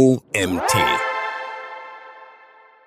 OMT.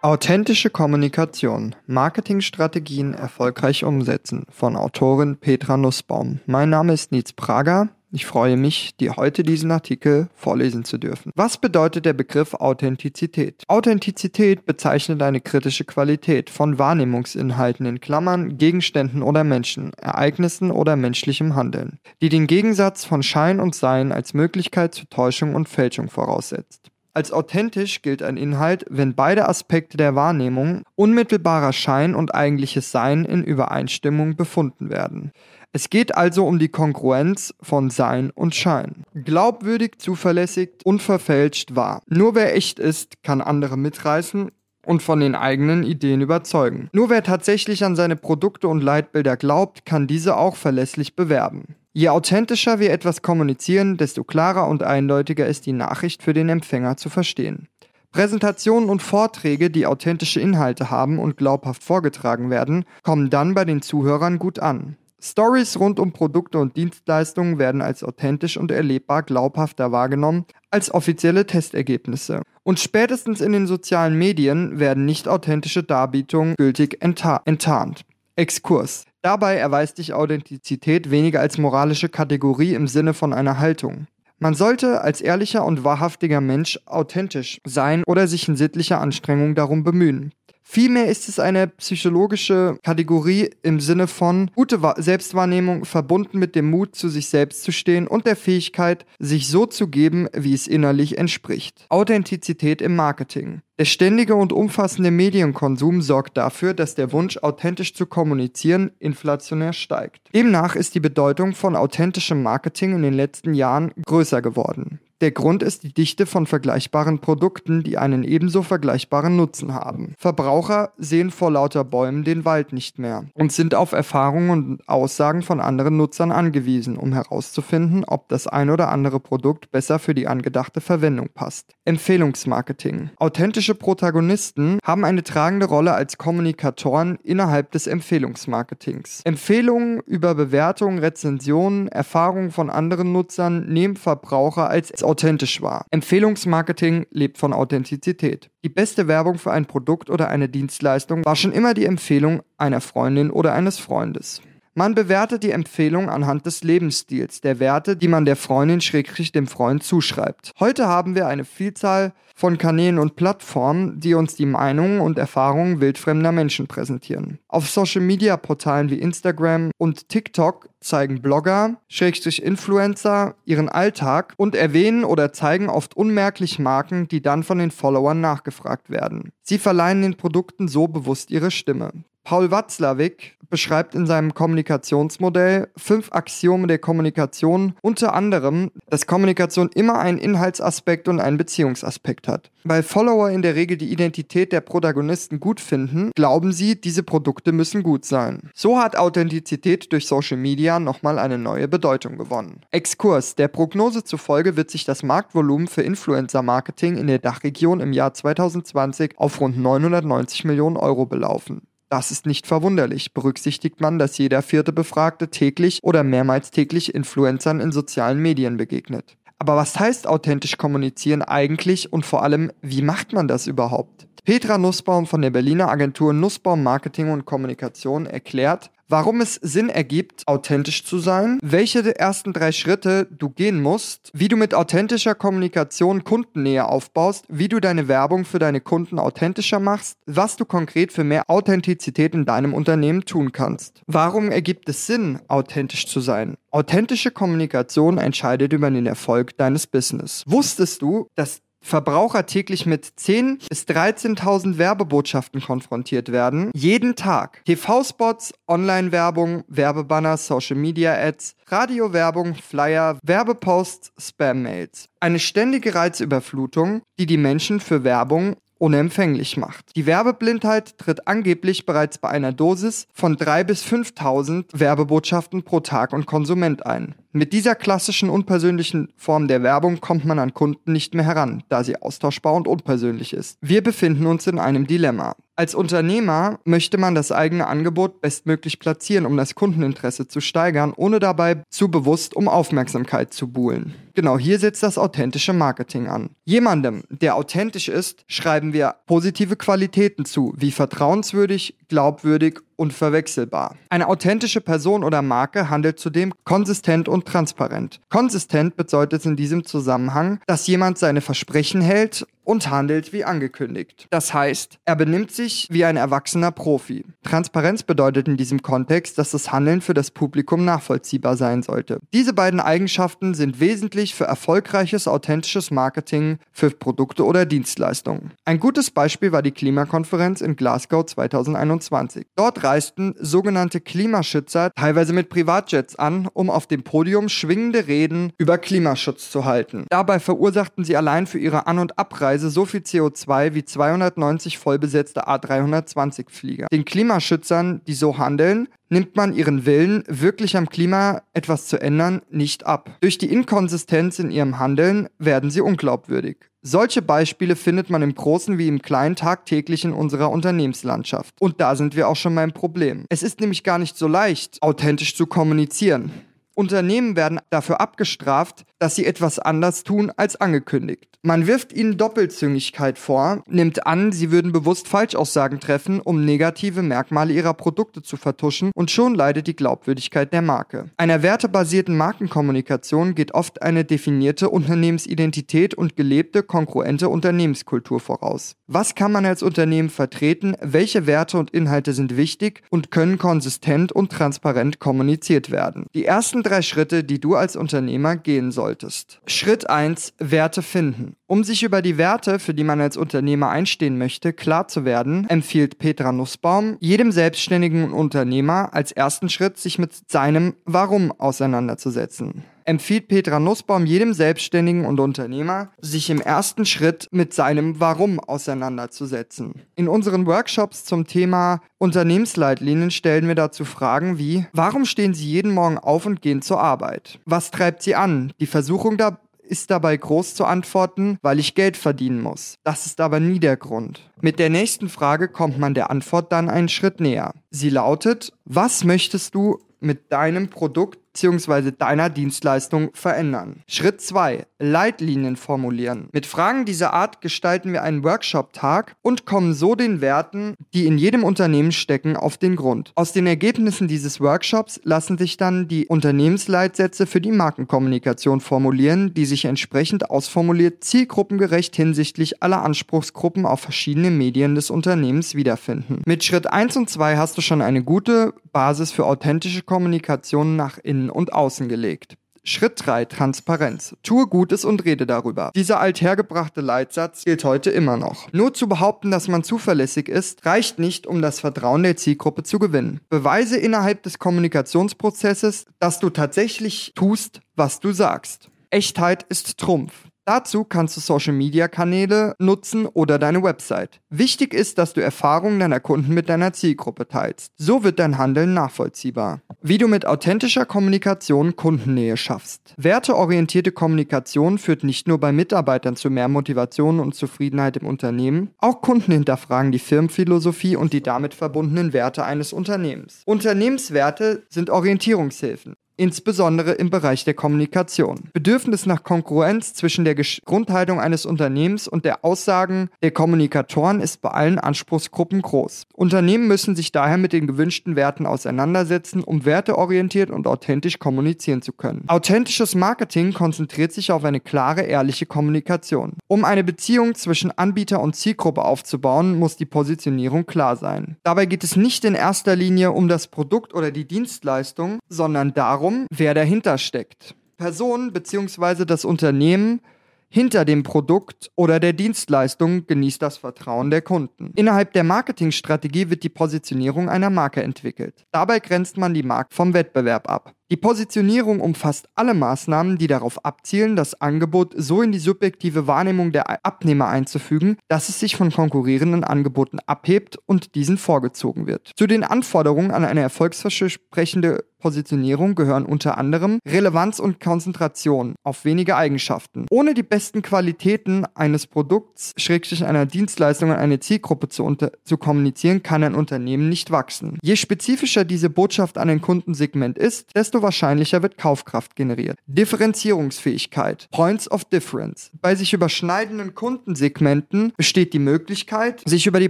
Authentische Kommunikation. Marketingstrategien erfolgreich umsetzen. Von Autorin Petra Nussbaum. Mein Name ist Nietz Prager. Ich freue mich, dir heute diesen Artikel vorlesen zu dürfen. Was bedeutet der Begriff Authentizität? Authentizität bezeichnet eine kritische Qualität von Wahrnehmungsinhalten in Klammern, Gegenständen oder Menschen, Ereignissen oder menschlichem Handeln, die den Gegensatz von Schein und Sein als Möglichkeit zu Täuschung und Fälschung voraussetzt. Als authentisch gilt ein Inhalt, wenn beide Aspekte der Wahrnehmung, unmittelbarer Schein und eigentliches Sein in Übereinstimmung befunden werden. Es geht also um die Kongruenz von Sein und Schein. Glaubwürdig, zuverlässig, unverfälscht wahr. Nur wer echt ist, kann andere mitreißen und von den eigenen Ideen überzeugen. Nur wer tatsächlich an seine Produkte und Leitbilder glaubt, kann diese auch verlässlich bewerben. Je authentischer wir etwas kommunizieren, desto klarer und eindeutiger ist die Nachricht für den Empfänger zu verstehen. Präsentationen und Vorträge, die authentische Inhalte haben und glaubhaft vorgetragen werden, kommen dann bei den Zuhörern gut an. Stories rund um Produkte und Dienstleistungen werden als authentisch und erlebbar glaubhafter wahrgenommen als offizielle Testergebnisse. Und spätestens in den sozialen Medien werden nicht authentische Darbietungen gültig enttar enttarnt. Exkurs. Dabei erweist sich Authentizität weniger als moralische Kategorie im Sinne von einer Haltung. Man sollte als ehrlicher und wahrhaftiger Mensch authentisch sein oder sich in sittlicher Anstrengung darum bemühen. Vielmehr ist es eine psychologische Kategorie im Sinne von gute Selbstwahrnehmung verbunden mit dem Mut, zu sich selbst zu stehen und der Fähigkeit, sich so zu geben, wie es innerlich entspricht. Authentizität im Marketing. Der ständige und umfassende Medienkonsum sorgt dafür, dass der Wunsch, authentisch zu kommunizieren, inflationär steigt. Demnach ist die Bedeutung von authentischem Marketing in den letzten Jahren größer geworden. Der Grund ist die Dichte von vergleichbaren Produkten, die einen ebenso vergleichbaren Nutzen haben. Verbraucher sehen vor lauter Bäumen den Wald nicht mehr und sind auf Erfahrungen und Aussagen von anderen Nutzern angewiesen, um herauszufinden, ob das ein oder andere Produkt besser für die angedachte Verwendung passt. Empfehlungsmarketing. Authentische Protagonisten haben eine tragende Rolle als Kommunikatoren innerhalb des Empfehlungsmarketings. Empfehlungen über Bewertungen, Rezensionen, Erfahrungen von anderen Nutzern nehmen Verbraucher als authentisch war. Empfehlungsmarketing lebt von Authentizität. Die beste Werbung für ein Produkt oder eine Dienstleistung war schon immer die Empfehlung einer Freundin oder eines Freundes. Man bewertet die Empfehlung anhand des Lebensstils, der Werte, die man der Freundin schrägstrich dem Freund zuschreibt. Heute haben wir eine Vielzahl von Kanälen und Plattformen, die uns die Meinungen und Erfahrungen wildfremder Menschen präsentieren. Auf Social-Media-Portalen wie Instagram und TikTok zeigen Blogger, Schrägstrich Influencer, ihren Alltag und erwähnen oder zeigen oft unmerklich Marken, die dann von den Followern nachgefragt werden. Sie verleihen den Produkten so bewusst ihre Stimme. Paul Watzlawick beschreibt in seinem Kommunikationsmodell fünf Axiome der Kommunikation, unter anderem, dass Kommunikation immer einen Inhaltsaspekt und einen Beziehungsaspekt hat. Weil Follower in der Regel die Identität der Protagonisten gut finden, glauben sie, diese Produkte müssen gut sein. So hat Authentizität durch Social Media nochmal eine neue Bedeutung gewonnen. Exkurs. Der Prognose zufolge wird sich das Marktvolumen für Influencer-Marketing in der Dachregion im Jahr 2020 auf rund 990 Millionen Euro belaufen. Das ist nicht verwunderlich, berücksichtigt man, dass jeder vierte Befragte täglich oder mehrmals täglich Influencern in sozialen Medien begegnet. Aber was heißt authentisch kommunizieren eigentlich und vor allem, wie macht man das überhaupt? Petra Nussbaum von der Berliner Agentur Nussbaum Marketing und Kommunikation erklärt, warum es Sinn ergibt, authentisch zu sein, welche der ersten drei Schritte du gehen musst, wie du mit authentischer Kommunikation Kundennähe aufbaust, wie du deine Werbung für deine Kunden authentischer machst, was du konkret für mehr Authentizität in deinem Unternehmen tun kannst. Warum ergibt es Sinn, authentisch zu sein? Authentische Kommunikation entscheidet über den Erfolg deines Business. Wusstest du, dass Verbraucher täglich mit 10.000 bis 13.000 Werbebotschaften konfrontiert werden. Jeden Tag. TV-Spots, Online-Werbung, Werbebanner, Social-Media-Ads, Radiowerbung, Flyer, Werbeposts, Spam-Mails. Eine ständige Reizüberflutung, die die Menschen für Werbung unempfänglich macht. Die Werbeblindheit tritt angeblich bereits bei einer Dosis von 3.000 bis 5.000 Werbebotschaften pro Tag und Konsument ein. Mit dieser klassischen unpersönlichen Form der Werbung kommt man an Kunden nicht mehr heran, da sie austauschbar und unpersönlich ist. Wir befinden uns in einem Dilemma. Als Unternehmer möchte man das eigene Angebot bestmöglich platzieren, um das Kundeninteresse zu steigern, ohne dabei zu bewusst um Aufmerksamkeit zu buhlen. Genau hier setzt das authentische Marketing an. Jemandem, der authentisch ist, schreiben wir positive Qualitäten zu, wie vertrauenswürdig, glaubwürdig unverwechselbar. Eine authentische Person oder Marke handelt zudem konsistent und transparent. Konsistent bedeutet in diesem Zusammenhang, dass jemand seine Versprechen hält und handelt wie angekündigt. Das heißt, er benimmt sich wie ein erwachsener Profi. Transparenz bedeutet in diesem Kontext, dass das Handeln für das Publikum nachvollziehbar sein sollte. Diese beiden Eigenschaften sind wesentlich für erfolgreiches authentisches Marketing für Produkte oder Dienstleistungen. Ein gutes Beispiel war die Klimakonferenz in Glasgow 2021. Dort reisten sogenannte Klimaschützer teilweise mit Privatjets an, um auf dem Podium schwingende Reden über Klimaschutz zu halten. Dabei verursachten sie allein für ihre An- und Abreise so viel CO2 wie 290 vollbesetzte A320 Flieger. Den Klimaschützern, die so handeln, nimmt man ihren Willen, wirklich am Klima etwas zu ändern, nicht ab. Durch die Inkonsistenz in ihrem Handeln werden sie unglaubwürdig. Solche Beispiele findet man im Großen wie im Kleinen tagtäglich in unserer Unternehmenslandschaft. Und da sind wir auch schon beim Problem. Es ist nämlich gar nicht so leicht, authentisch zu kommunizieren. Unternehmen werden dafür abgestraft, dass sie etwas anders tun als angekündigt. Man wirft ihnen Doppelzüngigkeit vor, nimmt an, sie würden bewusst Falschaussagen treffen, um negative Merkmale ihrer Produkte zu vertuschen und schon leidet die Glaubwürdigkeit der Marke. Einer wertebasierten Markenkommunikation geht oft eine definierte Unternehmensidentität und gelebte, kongruente Unternehmenskultur voraus. Was kann man als Unternehmen vertreten, welche Werte und Inhalte sind wichtig und können konsistent und transparent kommuniziert werden? Die ersten drei Schritte, die du als Unternehmer gehen solltest. Schritt 1. Werte finden. Um sich über die Werte, für die man als Unternehmer einstehen möchte, klar zu werden, empfiehlt Petra Nussbaum jedem selbstständigen Unternehmer als ersten Schritt, sich mit seinem Warum auseinanderzusetzen empfiehlt Petra Nussbaum jedem Selbstständigen und Unternehmer, sich im ersten Schritt mit seinem Warum auseinanderzusetzen. In unseren Workshops zum Thema Unternehmensleitlinien stellen wir dazu Fragen wie, warum stehen Sie jeden Morgen auf und gehen zur Arbeit? Was treibt Sie an? Die Versuchung da ist dabei groß zu antworten, weil ich Geld verdienen muss. Das ist aber nie der Grund. Mit der nächsten Frage kommt man der Antwort dann einen Schritt näher. Sie lautet, was möchtest du mit deinem Produkt bzw. deiner Dienstleistung verändern. Schritt 2. Leitlinien formulieren. Mit Fragen dieser Art gestalten wir einen Workshop-Tag und kommen so den Werten, die in jedem Unternehmen stecken, auf den Grund. Aus den Ergebnissen dieses Workshops lassen sich dann die Unternehmensleitsätze für die Markenkommunikation formulieren, die sich entsprechend ausformuliert zielgruppengerecht hinsichtlich aller Anspruchsgruppen auf verschiedene Medien des Unternehmens wiederfinden. Mit Schritt 1 und 2 hast du schon eine gute Basis für authentische Kommunikation nach innen und außen gelegt. Schritt 3. Transparenz. Tue Gutes und rede darüber. Dieser althergebrachte Leitsatz gilt heute immer noch. Nur zu behaupten, dass man zuverlässig ist, reicht nicht, um das Vertrauen der Zielgruppe zu gewinnen. Beweise innerhalb des Kommunikationsprozesses, dass du tatsächlich tust, was du sagst. Echtheit ist Trumpf. Dazu kannst du Social-Media-Kanäle nutzen oder deine Website. Wichtig ist, dass du Erfahrungen deiner Kunden mit deiner Zielgruppe teilst. So wird dein Handeln nachvollziehbar. Wie du mit authentischer Kommunikation Kundennähe schaffst. Werteorientierte Kommunikation führt nicht nur bei Mitarbeitern zu mehr Motivation und Zufriedenheit im Unternehmen, auch Kunden hinterfragen die Firmenphilosophie und die damit verbundenen Werte eines Unternehmens. Unternehmenswerte sind Orientierungshilfen insbesondere im Bereich der Kommunikation. Bedürfnis nach Konkurrenz zwischen der Grundhaltung eines Unternehmens und der Aussagen der Kommunikatoren ist bei allen Anspruchsgruppen groß. Unternehmen müssen sich daher mit den gewünschten Werten auseinandersetzen, um werteorientiert und authentisch kommunizieren zu können. Authentisches Marketing konzentriert sich auf eine klare, ehrliche Kommunikation. Um eine Beziehung zwischen Anbieter und Zielgruppe aufzubauen, muss die Positionierung klar sein. Dabei geht es nicht in erster Linie um das Produkt oder die Dienstleistung, sondern darum, darum, wer dahinter steckt. Person bzw. das Unternehmen hinter dem Produkt oder der Dienstleistung genießt das Vertrauen der Kunden. Innerhalb der Marketingstrategie wird die Positionierung einer Marke entwickelt. Dabei grenzt man die Marke vom Wettbewerb ab. Die Positionierung umfasst alle Maßnahmen, die darauf abzielen, das Angebot so in die subjektive Wahrnehmung der Abnehmer einzufügen, dass es sich von konkurrierenden Angeboten abhebt und diesen vorgezogen wird. Zu den Anforderungen an eine erfolgsversprechende Positionierung gehören unter anderem Relevanz und Konzentration auf wenige Eigenschaften. Ohne die besten Qualitäten eines Produkts, schrägstrich einer Dienstleistung an eine Zielgruppe zu, zu kommunizieren, kann ein Unternehmen nicht wachsen. Je spezifischer diese Botschaft an ein Kundensegment ist, desto wahrscheinlicher wird Kaufkraft generiert. Differenzierungsfähigkeit, Points of Difference. Bei sich überschneidenden Kundensegmenten besteht die Möglichkeit, sich über die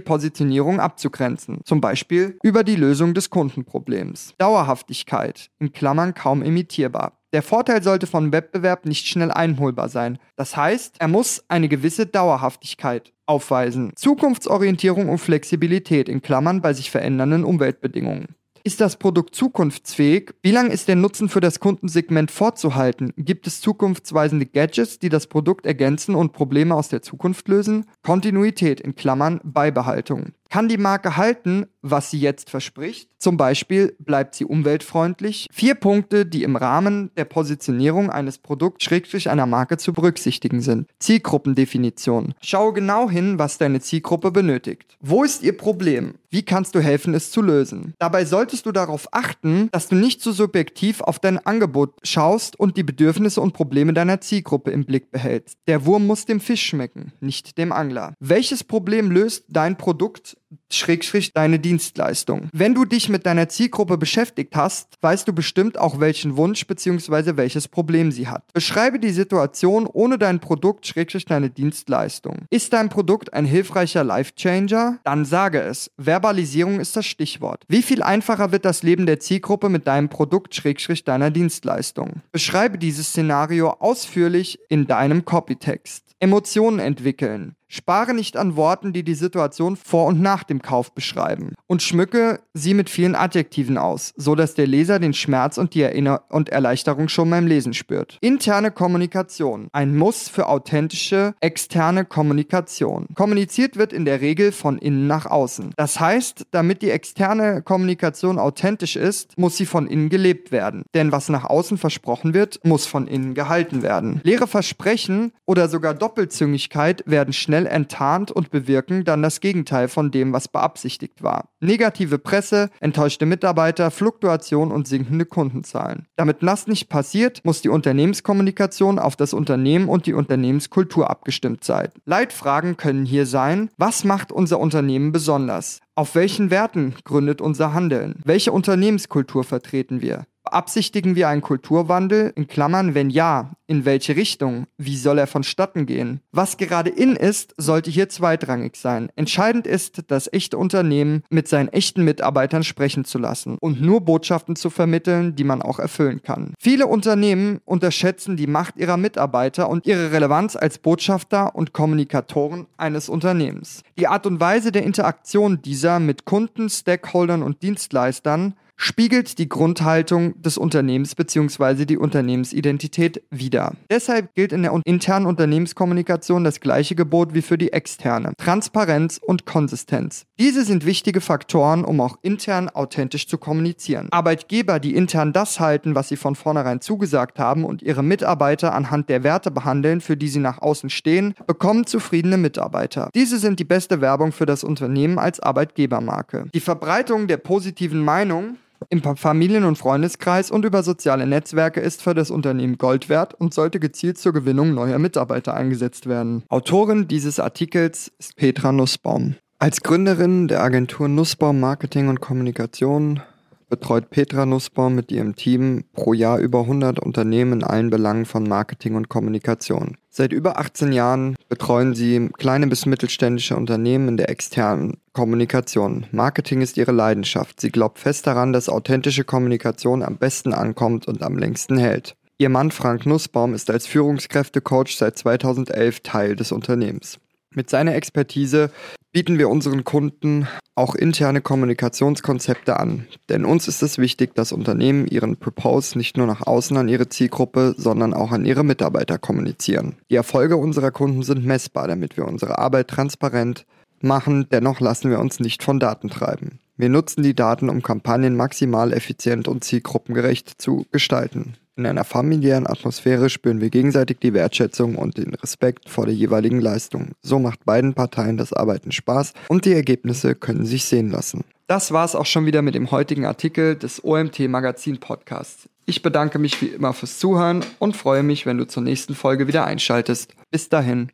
Positionierung abzugrenzen, zum Beispiel über die Lösung des Kundenproblems. Dauerhaftigkeit, in Klammern kaum imitierbar. Der Vorteil sollte von Wettbewerb nicht schnell einholbar sein. Das heißt, er muss eine gewisse Dauerhaftigkeit aufweisen. Zukunftsorientierung und Flexibilität in Klammern bei sich verändernden Umweltbedingungen. Ist das Produkt zukunftsfähig? Wie lange ist der Nutzen für das Kundensegment vorzuhalten? Gibt es zukunftsweisende Gadgets, die das Produkt ergänzen und Probleme aus der Zukunft lösen? Kontinuität in Klammern Beibehaltung. Kann die Marke halten, was sie jetzt verspricht? Zum Beispiel bleibt sie umweltfreundlich? Vier Punkte, die im Rahmen der Positionierung eines Produkts schrägstrich einer Marke zu berücksichtigen sind. Zielgruppendefinition. Schau genau hin, was deine Zielgruppe benötigt. Wo ist ihr Problem? Wie kannst du helfen, es zu lösen? Dabei solltest du darauf achten, dass du nicht zu so subjektiv auf dein Angebot schaust und die Bedürfnisse und Probleme deiner Zielgruppe im Blick behältst. Der Wurm muss dem Fisch schmecken, nicht dem Angler. Welches Problem löst dein Produkt Schrägstrich deine Dienstleistung. Wenn du dich mit deiner Zielgruppe beschäftigt hast, weißt du bestimmt auch welchen Wunsch bzw. welches Problem sie hat. Beschreibe die Situation ohne dein Produkt Schrägstrich deine Dienstleistung. Ist dein Produkt ein hilfreicher Life-Changer? Dann sage es. Verbalisierung ist das Stichwort. Wie viel einfacher wird das Leben der Zielgruppe mit deinem Produkt Schrägstrich deiner Dienstleistung? Beschreibe dieses Szenario ausführlich in deinem Copytext. Emotionen entwickeln. Spare nicht an Worten, die die Situation vor und nach dem Kauf beschreiben und schmücke sie mit vielen Adjektiven aus, so dass der Leser den Schmerz und die Erinner und Erleichterung schon beim Lesen spürt. Interne Kommunikation. Ein Muss für authentische externe Kommunikation. Kommuniziert wird in der Regel von innen nach außen. Das heißt, damit die externe Kommunikation authentisch ist, muss sie von innen gelebt werden. Denn was nach außen versprochen wird, muss von innen gehalten werden. Leere Versprechen oder sogar Doppelzüngigkeit werden schnell schnell enttarnt und bewirken dann das Gegenteil von dem, was beabsichtigt war. Negative Presse, enttäuschte Mitarbeiter, Fluktuation und sinkende Kundenzahlen. Damit das nicht passiert, muss die Unternehmenskommunikation auf das Unternehmen und die Unternehmenskultur abgestimmt sein. Leitfragen können hier sein, was macht unser Unternehmen besonders? Auf welchen Werten gründet unser Handeln? Welche Unternehmenskultur vertreten wir? Beabsichtigen wir einen Kulturwandel? In Klammern, wenn ja, in welche Richtung? Wie soll er vonstatten gehen? Was gerade in ist, sollte hier zweitrangig sein. Entscheidend ist, das echte Unternehmen mit seinen echten Mitarbeitern sprechen zu lassen und nur Botschaften zu vermitteln, die man auch erfüllen kann. Viele Unternehmen unterschätzen die Macht ihrer Mitarbeiter und ihre Relevanz als Botschafter und Kommunikatoren eines Unternehmens. Die Art und Weise der Interaktion dieser mit Kunden, Stakeholdern und Dienstleistern spiegelt die Grundhaltung des Unternehmens bzw. die Unternehmensidentität wider. Deshalb gilt in der internen Unternehmenskommunikation das gleiche Gebot wie für die externe. Transparenz und Konsistenz. Diese sind wichtige Faktoren, um auch intern authentisch zu kommunizieren. Arbeitgeber, die intern das halten, was sie von vornherein zugesagt haben und ihre Mitarbeiter anhand der Werte behandeln, für die sie nach außen stehen, bekommen zufriedene Mitarbeiter. Diese sind die beste Werbung für das Unternehmen als Arbeitgebermarke. Die Verbreitung der positiven Meinung im Familien- und Freundeskreis und über soziale Netzwerke ist für das Unternehmen Gold wert und sollte gezielt zur Gewinnung neuer Mitarbeiter eingesetzt werden. Autorin dieses Artikels ist Petra Nussbaum. Als Gründerin der Agentur Nussbaum Marketing und Kommunikation betreut Petra Nussbaum mit ihrem Team pro Jahr über 100 Unternehmen in allen Belangen von Marketing und Kommunikation. Seit über 18 Jahren betreuen sie kleine bis mittelständische Unternehmen in der externen Kommunikation. Marketing ist ihre Leidenschaft. Sie glaubt fest daran, dass authentische Kommunikation am besten ankommt und am längsten hält. Ihr Mann Frank Nussbaum ist als Führungskräftecoach seit 2011 Teil des Unternehmens. Mit seiner Expertise bieten wir unseren Kunden auch interne Kommunikationskonzepte an. Denn uns ist es wichtig, dass Unternehmen ihren Propose nicht nur nach außen an ihre Zielgruppe, sondern auch an ihre Mitarbeiter kommunizieren. Die Erfolge unserer Kunden sind messbar, damit wir unsere Arbeit transparent machen. Dennoch lassen wir uns nicht von Daten treiben. Wir nutzen die Daten, um Kampagnen maximal effizient und zielgruppengerecht zu gestalten. In einer familiären Atmosphäre spüren wir gegenseitig die Wertschätzung und den Respekt vor der jeweiligen Leistung. So macht beiden Parteien das Arbeiten Spaß und die Ergebnisse können sich sehen lassen. Das war es auch schon wieder mit dem heutigen Artikel des OMT Magazin Podcasts. Ich bedanke mich wie immer fürs Zuhören und freue mich, wenn du zur nächsten Folge wieder einschaltest. Bis dahin.